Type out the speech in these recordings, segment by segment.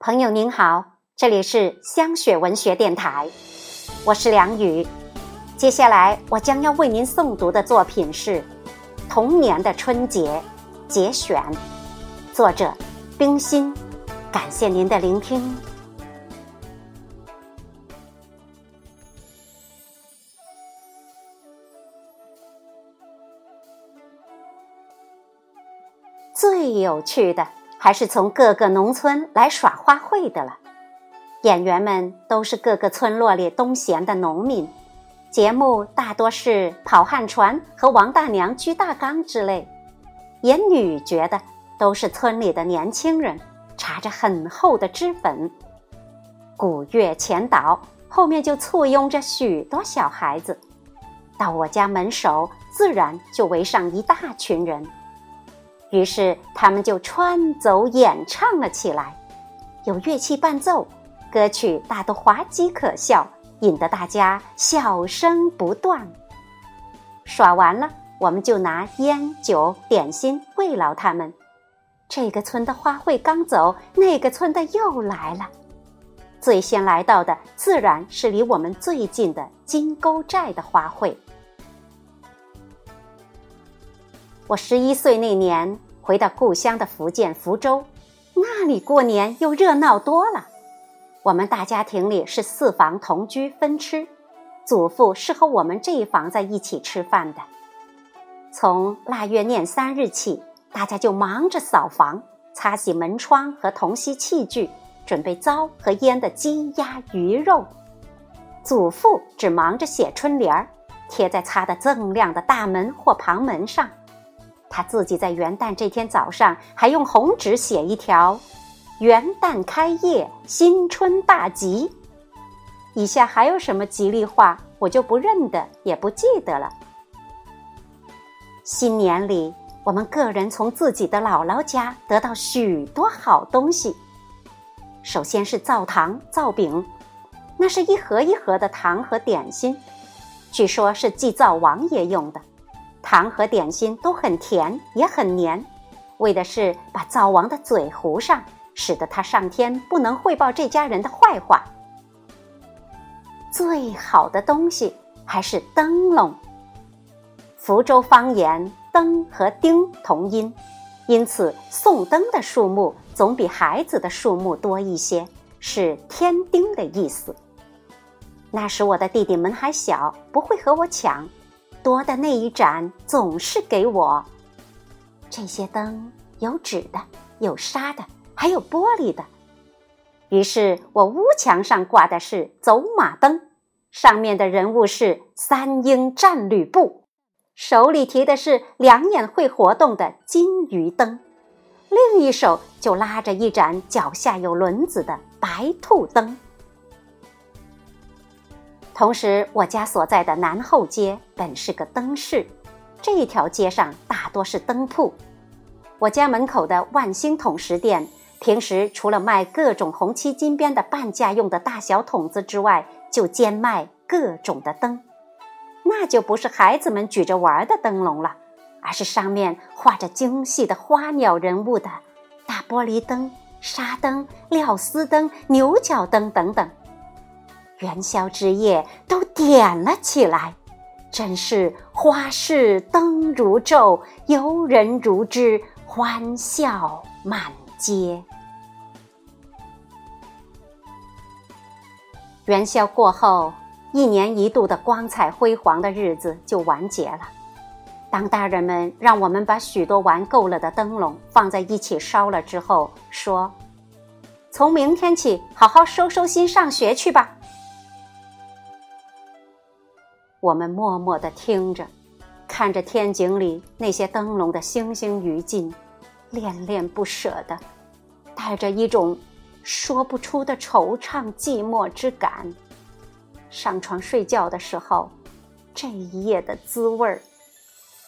朋友您好，这里是香雪文学电台，我是梁宇。接下来我将要为您诵读的作品是《童年的春节》节选，作者冰心。感谢您的聆听。最有趣的还是从各个农村来耍花卉的了。演员们都是各个村落里东闲的农民，节目大多是跑旱船和王大娘鞠大缸之类。演女角的都是村里的年轻人，插着很厚的脂粉。鼓乐前导，后面就簇拥着许多小孩子。到我家门首，自然就围上一大群人。于是他们就穿走演唱了起来，有乐器伴奏，歌曲大都滑稽可笑，引得大家笑声不断。耍完了，我们就拿烟酒点心慰劳他们。这个村的花卉刚走，那个村的又来了。最先来到的自然是离我们最近的金沟寨的花卉。我十一岁那年回到故乡的福建福州，那里过年又热闹多了。我们大家庭里是四房同居分吃，祖父是和我们这一房在一起吃饭的。从腊月廿三日起，大家就忙着扫房、擦洗门窗和铜锡器具，准备糟和腌的鸡鸭鱼肉。祖父只忙着写春联儿，贴在擦得锃亮的大门或旁门上。他自己在元旦这天早上还用红纸写一条：“元旦开业，新春大吉。”以下还有什么吉利话，我就不认得，也不记得了。新年里，我们个人从自己的姥姥家得到许多好东西。首先是灶糖、灶饼，那是一盒一盒的糖和点心，据说是祭灶王爷用的。糖和点心都很甜，也很黏，为的是把灶王的嘴糊上，使得他上天不能汇报这家人的坏话。最好的东西还是灯笼。福州方言“灯”和“丁”同音，因此送灯的数目总比孩子的数目多一些，是添丁的意思。那时我的弟弟们还小，不会和我抢。多的那一盏总是给我。这些灯有纸的，有纱的，还有玻璃的。于是我屋墙上挂的是走马灯，上面的人物是三英战吕布，手里提的是两眼会活动的金鱼灯，另一手就拉着一盏脚下有轮子的白兔灯。同时，我家所在的南后街本是个灯市，这条街上大多是灯铺。我家门口的万兴桶石店，平时除了卖各种红漆金边的半价用的大小筒子之外，就兼卖各种的灯。那就不是孩子们举着玩的灯笼了，而是上面画着精细的花鸟人物的大玻璃灯、纱灯、料丝灯、牛角灯等等。元宵之夜都点了起来，真是花市灯如昼，游人如织，欢笑满街。元宵过后，一年一度的光彩辉煌的日子就完结了。当大人们让我们把许多玩够了的灯笼放在一起烧了之后，说：“从明天起，好好收收心，上学去吧。”我们默默地听着，看着天井里那些灯笼的星星余烬，恋恋不舍的，带着一种说不出的惆怅寂寞之感。上床睡觉的时候，这一夜的滋味儿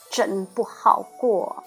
真不好过。